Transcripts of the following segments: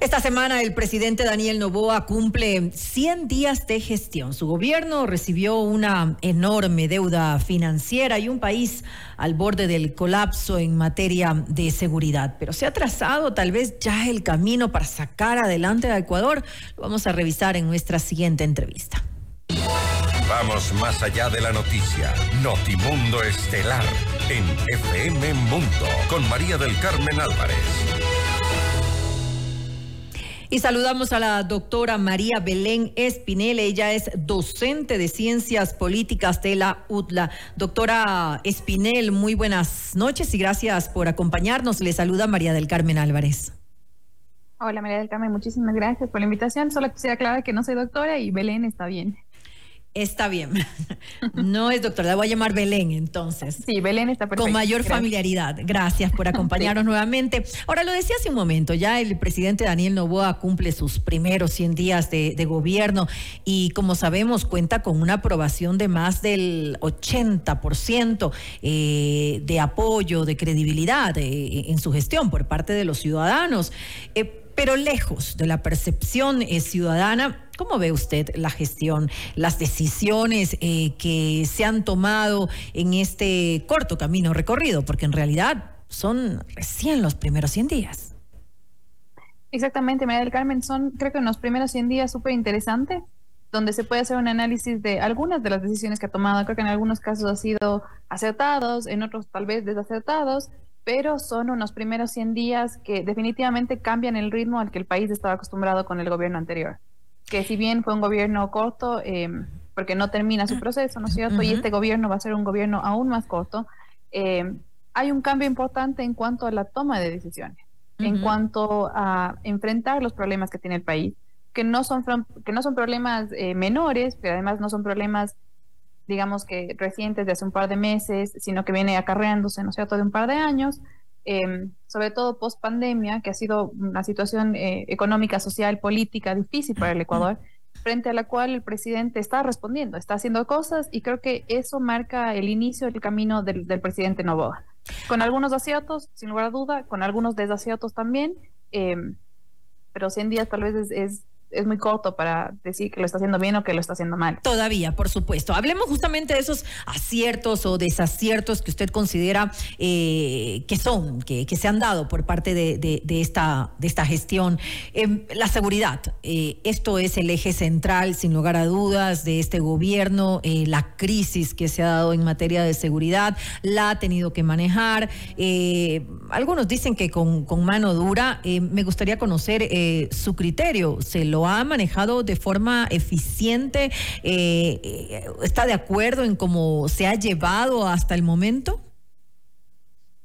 Esta semana el presidente Daniel Novoa cumple 100 días de gestión. Su gobierno recibió una enorme deuda financiera y un país al borde del colapso en materia de seguridad. Pero se ha trazado tal vez ya el camino para sacar adelante a Ecuador. Lo vamos a revisar en nuestra siguiente entrevista. Vamos más allá de la noticia. Notimundo Estelar en FM Mundo con María del Carmen Álvarez. Y saludamos a la doctora María Belén Espinel. Ella es docente de Ciencias Políticas de la UTLA. Doctora Espinel, muy buenas noches y gracias por acompañarnos. Le saluda María del Carmen Álvarez. Hola María del Carmen, muchísimas gracias por la invitación. Solo quisiera aclarar que no soy doctora y Belén está bien. Está bien. No es doctora, la voy a llamar Belén entonces. Sí, Belén está perfecto. Con mayor familiaridad. Gracias por acompañarnos nuevamente. Ahora, lo decía hace un momento, ya el presidente Daniel Novoa cumple sus primeros 100 días de, gobierno y como sabemos cuenta con una aprobación de más del 80% eh, de apoyo, de credibilidad eh, en su gestión por parte de los ciudadanos. Eh, pero lejos de la percepción eh, ciudadana, ¿cómo ve usted la gestión, las decisiones eh, que se han tomado en este corto camino recorrido? Porque en realidad son recién los primeros 100 días. Exactamente, María del Carmen, son creo que en los primeros 100 días súper interesantes, donde se puede hacer un análisis de algunas de las decisiones que ha tomado. Creo que en algunos casos ha sido acertados, en otros tal vez desacertados, pero son unos primeros 100 días que definitivamente cambian el ritmo al que el país estaba acostumbrado con el gobierno anterior. Que si bien fue un gobierno corto, em, porque no termina su proceso, ¿no es cierto? Y este gobierno va a ser un gobierno aún más corto, em, hay un cambio importante en cuanto a la toma de decisiones, en cuanto a enfrentar los problemas que tiene el país, que no son, que no son problemas eh, menores, pero además no son problemas digamos que recientes de hace un par de meses, sino que viene acarreándose, ¿no es cierto?, de un par de años, em, sobre todo post pandemia, que ha sido una situación eh, económica, social, política difícil para el Ecuador, frente a la cual el presidente está respondiendo, está haciendo cosas y creo que eso marca el inicio del camino del, presidente Novoa. Con algunos aciertos, sin lugar a duda, con algunos desaciertos también, em, pero 100 días tal vez es es muy corto para decir que lo está haciendo bien o que lo está haciendo mal. Todavía, por supuesto. Hablemos justamente de esos aciertos o desaciertos que usted considera eh, que son, que, que, se han dado por parte de, de, esta, de esta gestión. Em, la seguridad, eh, esto es el eje central, sin lugar a dudas, de este gobierno. Eh, la crisis que se ha dado en materia de seguridad la ha tenido que manejar. algunos dicen que con, con mano dura. me gustaría conocer su criterio. ¿Se lo ha manejado de forma eficiente? Eh, eh, ¿Está de acuerdo en cómo se ha llevado hasta el momento?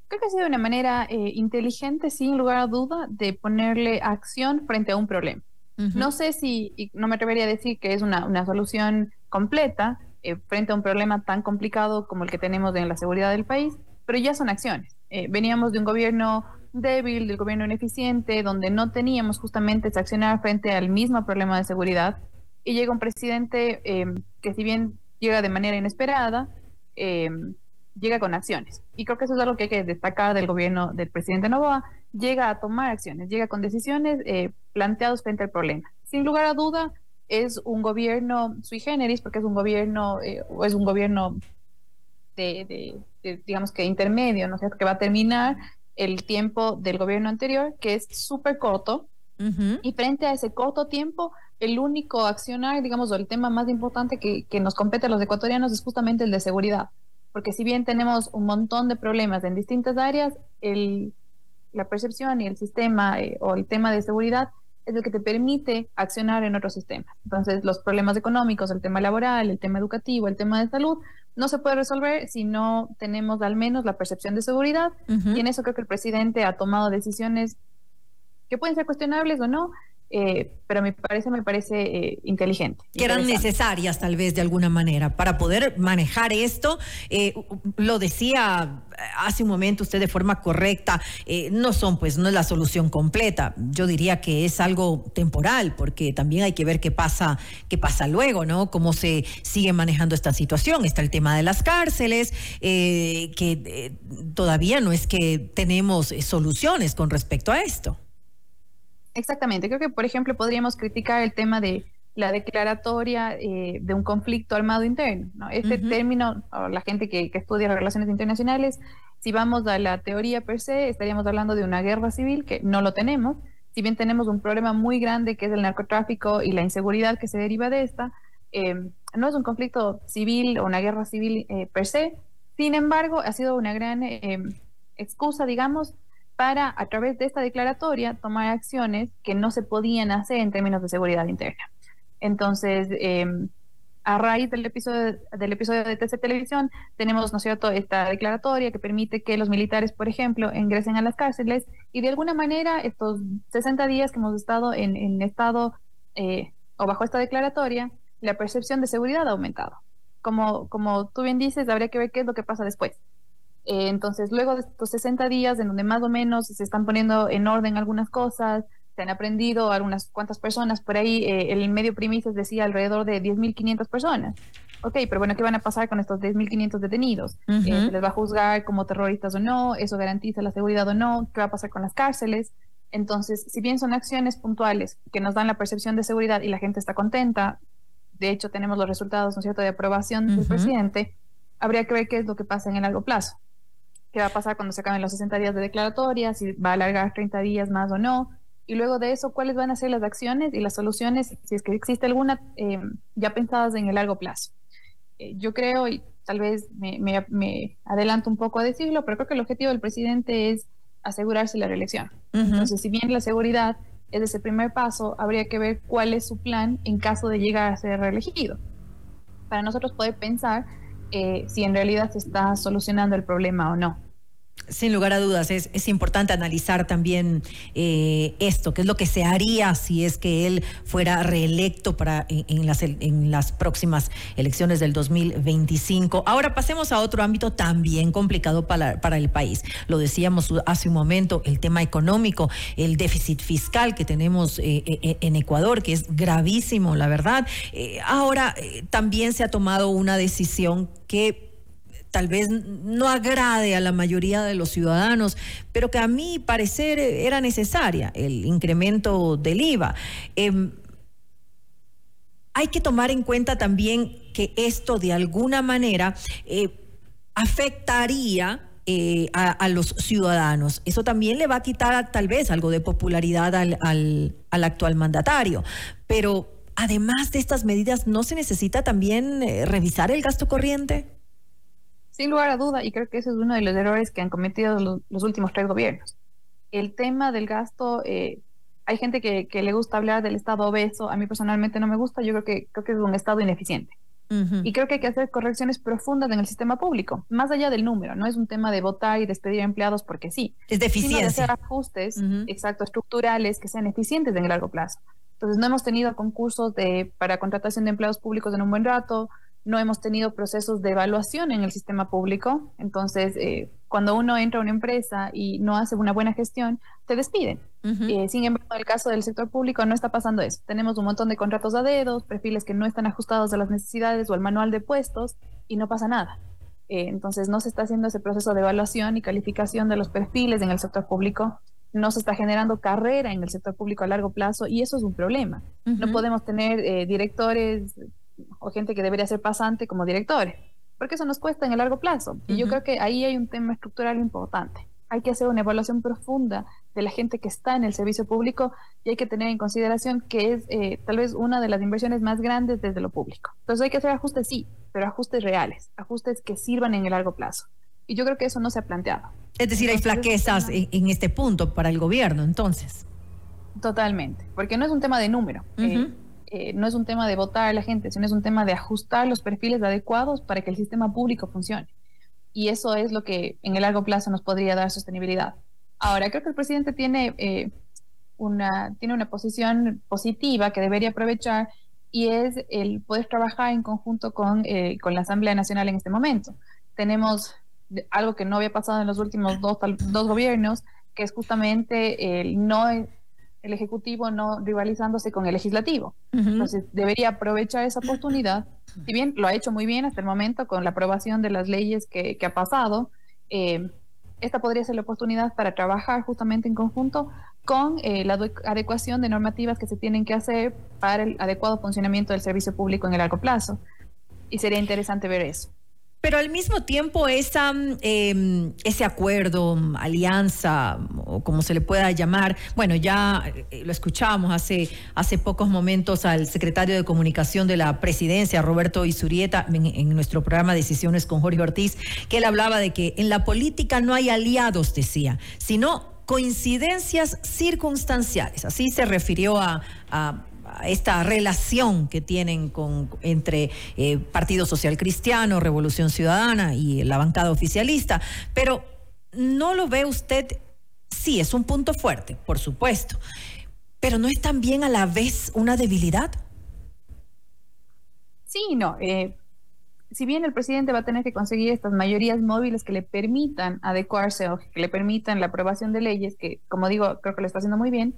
Creo que ha sido de una manera eh, inteligente, sin lugar a duda, de ponerle acción frente a un problema. No sé si, no me atrevería a decir que es una, una solución completa frente a un problema tan complicado como el que tenemos en la seguridad del país, pero ya son acciones. veníamos de un gobierno débil, del gobierno ineficiente, donde no teníamos justamente accionar frente al mismo problema de seguridad. Y llega un presidente em, que si bien llega de manera inesperada, em, llega con acciones. Y creo que eso es algo que hay que destacar del gobierno del presidente Novoa. Llega a tomar acciones, llega con decisiones eh, planteadas frente al problema. Sin lugar a duda, es un gobierno sui generis, porque es un gobierno, eh, es un gobierno de, digamos que intermedio, ¿no cierto?, que va a terminar el tiempo del gobierno anterior, que es súper corto, y frente a ese corto tiempo, el único accionar, digamos, o el tema más importante que, que, nos compete a los ecuatorianos es justamente el de seguridad. Porque si bien tenemos un montón de problemas en distintas áreas, el, la percepción y el sistema eh, o el tema de seguridad es el que te permite accionar en otros sistemas. Entonces, los problemas económicos, el tema laboral, el tema educativo, el tema de salud, no se puede resolver si no tenemos al menos la percepción de seguridad. Y en eso creo que el presidente ha tomado decisiones que pueden ser cuestionables o no, eh, pero me parece, me parece eh, inteligente. Que eran necesarias tal vez de alguna manera para poder manejar esto. Eh, lo decía hace un momento usted de forma correcta, no son pues, no es la solución completa. Yo diría que es algo temporal porque también hay que ver qué pasa, qué pasa luego, ¿no? Cómo se sigue manejando esta situación. Está el tema de las cárceles, que todavía no es que tenemos soluciones con respecto a esto. Exactamente, creo que por ejemplo podríamos criticar el tema de la declaratoria eh, de un conflicto armado interno. ¿no? Este término, la gente que, que, estudia relaciones internacionales, si vamos a la teoría per se, estaríamos hablando de una guerra civil, que no lo tenemos. Si bien tenemos un problema muy grande que es el narcotráfico y la inseguridad que se deriva de esta, eh, no es un conflicto civil o una guerra civil eh, per se. Sin embargo, ha sido una gran excusa, digamos, para, a través de esta declaratoria, tomar acciones que no se podían hacer en términos de seguridad interna. Entonces, em, a raíz del episodio, del episodio de TC Televisión, tenemos, ¿no es cierto?, esta declaratoria que permite que los militares, por ejemplo, ingresen a las cárceles y de alguna manera estos 60 días que hemos estado en, estado eh, o bajo esta declaratoria, la percepción de seguridad ha aumentado. Como, como tú bien dices, habría que ver qué es lo que pasa después. Eh, entonces, luego de estos 60 días en donde más o menos se están poniendo en orden algunas cosas, se han aprendido algunas cuantas personas, por ahí eh, el medio primicias decía alrededor de 10.500 personas. Ok, pero bueno, ¿qué van a pasar con estos 10.500 detenidos? Eh, ¿Se les va a juzgar como terroristas o no? ¿Eso garantiza la seguridad o no? ¿Qué va a pasar con las cárceles? Entonces, si bien son acciones puntuales que nos dan la percepción de seguridad y la gente está contenta, de hecho tenemos los resultados, ¿no es cierto?, de aprobación del presidente, habría que ver qué es lo que pasa en el largo plazo. ¿Qué va a pasar cuando se acaben los 60 días de declaratoria? Si va a alargar 30 días más o no y luego de eso, cuáles van a ser las acciones y las soluciones, si es que existe alguna, eh, ya pensadas en el largo plazo. Eh, yo creo, y tal vez me, me, adelanto un poco a decirlo, pero creo que el objetivo del presidente es asegurarse la reelección. Entonces, si bien la seguridad es ese primer paso, habría que ver cuál es su plan en caso de llegar a ser reelegido. Para nosotros poder pensar eh, si en realidad se está solucionando el problema o no. Sin lugar a dudas, es, es importante analizar también eh, esto, qué es lo que se haría si es que él fuera reelecto para en, las, en las próximas elecciones del 2025. Ahora pasemos a otro ámbito también complicado para, para el país. Lo decíamos hace un momento, el tema económico, el déficit fiscal que tenemos eh, eh, en Ecuador, que es gravísimo, la verdad. ahora también se ha tomado una decisión que tal vez no agrade a la mayoría de los ciudadanos, pero que a mi parecer era necesaria, el incremento del IVA. Em, hay que tomar en cuenta también que esto de alguna manera eh, afectaría eh, a, los ciudadanos. Eso también le va a quitar tal vez algo de popularidad al, al, actual mandatario. Pero además de estas medidas, ¿no se necesita también eh, revisar el gasto corriente? Sin lugar a duda, y creo que ese es uno de los errores que han cometido los, últimos tres gobiernos. El tema del gasto, eh, hay gente que, le gusta hablar del Estado obeso, a mí personalmente no me gusta, yo creo que, creo que es un Estado ineficiente. Y creo que hay que hacer correcciones profundas en el sistema público, más allá del número. No es un tema de votar y despedir empleados porque sí. Es. Sino de hacer ajustes, exacto, estructurales que sean eficientes en el largo plazo. Entonces, no hemos tenido concursos de, para contratación de empleados públicos en un buen rato, no hemos tenido procesos de evaluación en el sistema público. Entonces, eh, cuando uno entra a una empresa y no hace una buena gestión, te despiden. Eh, sin embargo, en el caso del sector público no está pasando eso. Tenemos un montón de contratos a dedos, perfiles que no están ajustados a las necesidades o al manual de puestos y no pasa nada. Eh, entonces, no se está haciendo ese proceso de evaluación y calificación de los perfiles en el sector público. No se está generando carrera en el sector público a largo plazo y eso es un problema. No podemos tener directores o gente que debería ser pasante como directores, porque eso nos cuesta en el largo plazo. Y yo creo que ahí hay un tema estructural importante. Hay que hacer una evaluación profunda de la gente que está en el servicio público y hay que tener en consideración que es eh, tal vez una de las inversiones más grandes desde lo público. Entonces hay que hacer ajustes, sí, pero ajustes reales, ajustes que sirvan en el largo plazo. Y yo creo que eso no se ha planteado. Es decir, hay flaquezas en, este punto para el gobierno, entonces. Totalmente, porque no es un tema de número. Eh, no es un tema de votar a la gente, sino es un tema de ajustar los perfiles adecuados para que el sistema público funcione. Y eso es lo que en el largo plazo nos podría dar sostenibilidad. Ahora, creo que el presidente tiene, eh, una, tiene una posición positiva que debería aprovechar y es el poder trabajar en conjunto con, eh, con la Asamblea Nacional en este momento. Tenemos algo que no había pasado en los últimos dos, dos gobiernos, que es justamente el no el Ejecutivo no rivalizándose con el Legislativo. Entonces, debería aprovechar esa oportunidad. Si bien lo ha hecho muy bien hasta el momento con la aprobación de las leyes que, ha pasado, eh, esta podría ser la oportunidad para trabajar justamente en conjunto con eh, la adecuación de normativas que se tienen que hacer para el adecuado funcionamiento del servicio público en el largo plazo. Y sería interesante ver eso. Pero al mismo tiempo, em, ese acuerdo, alianza, o como se le pueda llamar, bueno, ya eh, lo escuchábamos hace, hace pocos momentos al secretario de Comunicación de la Presidencia, Roberto Isurieta, en nuestro programa Decisiones con Jorge Ortiz, que él hablaba de que en la política no hay aliados, decía, sino coincidencias circunstanciales. Así se refirió a, esta relación que tienen con, entre eh, Partido Social Cristiano, Revolución Ciudadana y la bancada oficialista. Pero no lo ve usted, sí, es un punto fuerte, por supuesto, pero no es también a la vez una debilidad. Sí, no. Eh, si bien el presidente va a tener que conseguir estas mayorías móviles que le permitan adecuarse o que le permitan la aprobación de leyes, que como digo, creo que lo está haciendo muy bien,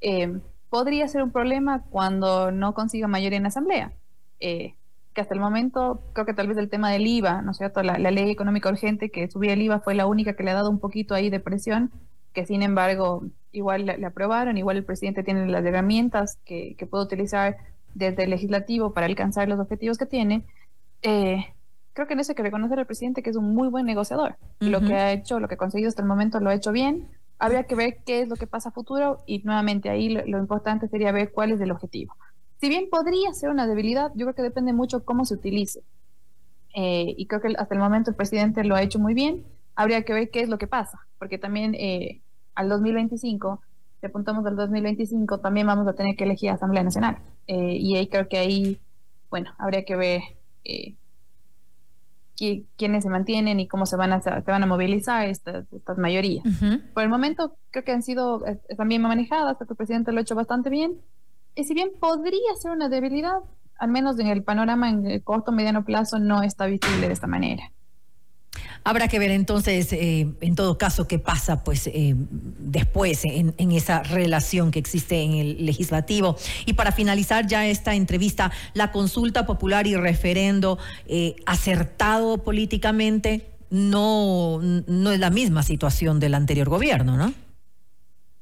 eh, podría ser un problema cuando no consiga mayoría en la Asamblea. Eh, que hasta el momento, creo que tal vez el tema del IVA, ¿no es cierto? La, ley económica urgente que subía el IVA fue la única que le ha dado un poquito ahí de presión, que sin embargo igual le, aprobaron, igual el presidente tiene las herramientas que, que puede utilizar desde el legislativo para alcanzar los objetivos que tiene. Eh, creo que en eso hay que reconocer al presidente que es un muy buen negociador. Lo que ha hecho, lo que ha conseguido hasta el momento lo ha hecho bien. Habría que ver qué es lo que pasa a futuro y nuevamente ahí lo, importante sería ver cuál es el objetivo. Si bien podría ser una debilidad, yo creo que depende mucho cómo se utilice. Eh, y creo que hasta el momento el presidente lo ha hecho muy bien. Habría que ver qué es lo que pasa, porque también eh, al 2025, si apuntamos al 2025, también vamos a tener que elegir Asamblea Nacional. y ahí creo que ahí, bueno, habría que ver quiénes se mantienen y cómo se van a, se van a movilizar estas, estas mayorías. Por el momento creo que han sido eh, también manejadas, creo que el presidente lo ha hecho bastante bien. Y si bien podría ser una debilidad, al menos en el panorama en el corto mediano plazo no está visible de esta manera. Habrá que ver entonces, eh, en todo caso, qué pasa pues eh, después en, esa relación que existe en el legislativo. Y para finalizar ya esta entrevista, la consulta popular y referendo eh, acertado políticamente no, no es la misma situación del anterior gobierno, ¿no?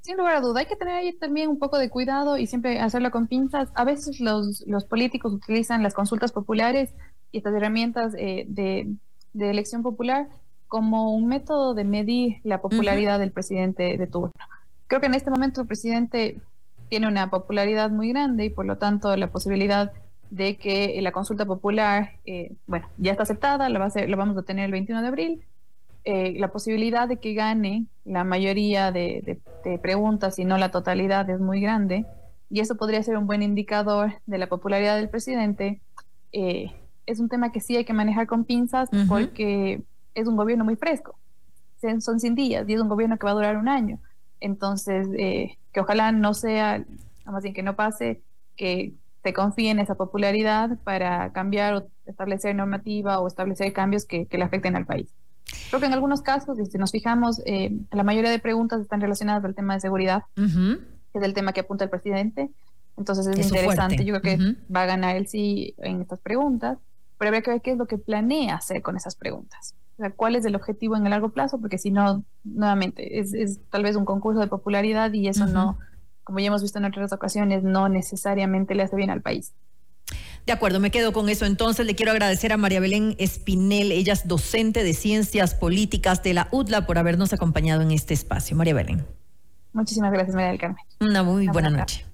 Sin lugar a duda, hay que tener ahí también un poco de cuidado y siempre hacerlo con pinzas. A veces los, los políticos utilizan las consultas populares y estas herramientas de de elección popular como un método de medir la popularidad del presidente de turno. Creo que en este momento el presidente tiene una popularidad muy grande y por lo tanto la posibilidad de que la consulta popular, eh, bueno, ya está aceptada, la, va a lo vamos a tener el 21 de abril, eh, la posibilidad de que gane la mayoría de, preguntas y no la totalidad es muy grande y eso podría ser un buen indicador de la popularidad del presidente. Eh, es un tema que sí hay que manejar con pinzas porque es un gobierno muy fresco. Son 100 días y es un gobierno que va a durar un año. Entonces, eh, que ojalá no sea, más bien que no pase, que se confíe en esa popularidad para cambiar o establecer normativa o establecer cambios que, le afecten al país. Creo que en algunos casos, si nos fijamos, eh, la mayoría de preguntas están relacionadas al tema de seguridad, que es el tema que apunta el presidente. Entonces es interesante. Yo creo que va a ganar él sí en estas preguntas pero habría que ver qué es lo que planea hacer con esas preguntas. O sea, cuál es el objetivo en el largo plazo, porque si no, nuevamente, es, tal vez un concurso de popularidad y eso no, como ya hemos visto en otras ocasiones, no necesariamente le hace bien al país. De acuerdo, me quedo con eso. Entonces le quiero agradecer a María Belén Espinel, ella es docente de Ciencias Políticas de la UDLA, por habernos acompañado en este espacio. María Belén. Muchísimas gracias, María del Carmen. Una muy buena, noche.